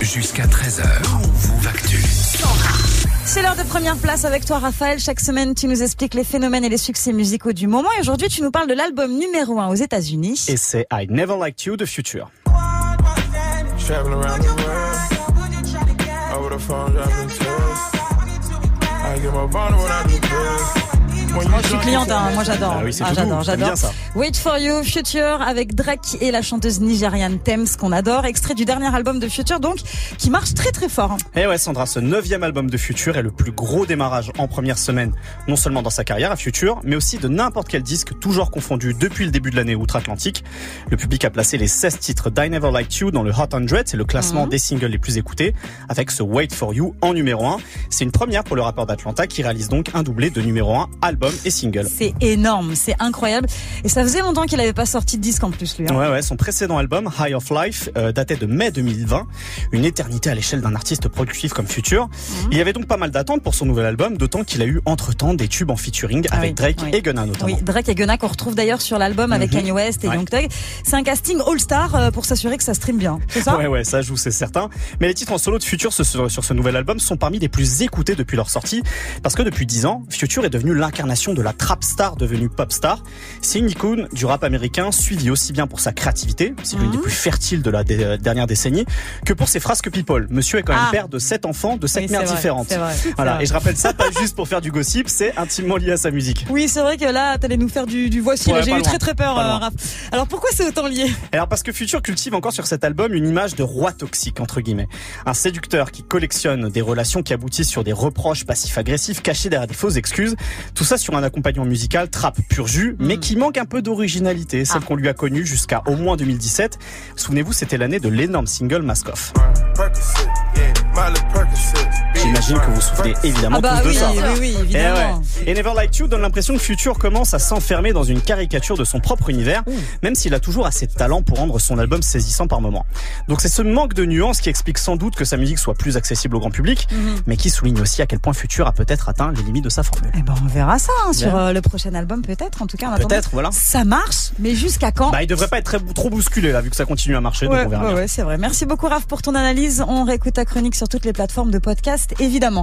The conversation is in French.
Jusqu'à 13h, Move Actu. C'est l'heure de première place avec toi, Raphaël. Chaque semaine, tu nous expliques les phénomènes et les succès musicaux du moment. Et aujourd'hui, tu nous parles de l'album numéro 1 aux États-Unis. Et c'est I Never Liked You de Future. Je suis cliente, hein. moi j'adore. Ah oui, c'est Ah, j'adore, j'adore. Wait for You, Future, avec Drake et la chanteuse nigériane Thames, qu'on adore. Extrait du dernier album de Future, donc, qui marche très très fort. hein. Et ouais, Sandra, ce neuvième album de Future est le plus gros démarrage en première semaine, non seulement dans sa carrière à Future, mais aussi de n'importe quel disque, toujours confondu depuis le début de l'année outre-Atlantique. Le public a placé les 16 titres d'I Never Liked You dans le Hot 100, c'est le classement Mhm. des singles les plus écoutés, avec ce Wait for You en numéro 1. C'est une première pour le rappeur d'Atlanta qui réalise donc un doublé de numéro 1, album et single. C'est énorme, c'est incroyable. Et ça faisait longtemps qu'il avait pas sorti de disque en plus, lui. hein. Ouais, ouais, son précédent album, High of Life, euh, datait de mai 2020. Une éternité à l'échelle d'un artiste productif comme Future. Mhm. Il y avait donc pas mal d'attentes pour son nouvel album, d'autant qu'il a eu entre-temps des tubes en featuring Ah avec oui, Drake oui. et Gunna notamment. Oui, Drake et Gunna qu'on retrouve d'ailleurs sur l'album avec Mhm. Kanye West et Ouais. Young Thug. C'est un casting all-star euh, pour s'assurer que ça stream bien. C'est ça? Ouais, ouais, ça joue, c'est certain. Mais les titres en solo de Future sur ce nouvel album sont parmi les plus écoutés depuis leur sortie. Parce que depuis 10 ans, Future est devenu l'incarnation de la trap star devenue pop star. C'est une icône du rap américain, suivi aussi bien pour sa créativité, c'est l'une des plus fertiles de la dé- euh, dernière décennie, que pour ses frasques people. Monsieur est quand même Ah. père de 7 enfants de 7 Oui, mères vrai, différentes. vrai, Voilà. vrai. Et je rappelle ça pas juste pour faire du gossip, c'est intimement lié à sa musique. Oui, c'est vrai que là, t'allais nous faire du, du voici. Ouais, J'ai eu loin, très très peur, euh. Raph. Alors pourquoi c'est autant lié? Alors parce que Future cultive encore sur cet album une image de roi toxique entre guillemets, un séducteur qui collectionne des relations qui aboutissent sur des reproches passifs-agressifs cachés derrière des fausses excuses. Tout ça sur un accompagnement musical trap pur jus, mais qui manque un peu d'originalité, celle Ah. qu'on lui a connue jusqu'à au moins 2017. Souvenez-vous, c'était l'année de l'énorme single Mask Off. J'imagine que vous vous souvenez évidemment Ah bah tous de oui, ça. oui, oui, Et, évidemment. ouais. Et Never Like You donne l'impression que Future commence à s'enfermer dans une caricature de son propre univers, même s'il a toujours assez de talent pour rendre son album saisissant par moments. Donc c'est ce manque de nuances qui explique sans doute que sa musique soit plus accessible au grand public, Mhm. mais qui souligne aussi à quel point Future a peut-être atteint les limites de sa formule. Eh ben, on verra ça hein, sur euh, le prochain album, peut-être. En tout cas. Peut-être, voilà. Ça marche, mais jusqu'à quand? Bah il devrait pas être très, trop bousculé là, vu que ça continue à marcher, Ouais, donc on verra ouais, bien. ouais, c'est vrai. Merci beaucoup, Raph, pour ton analyse. On réécoute ta chronique sur toutes les plateformes de podcast, évidemment.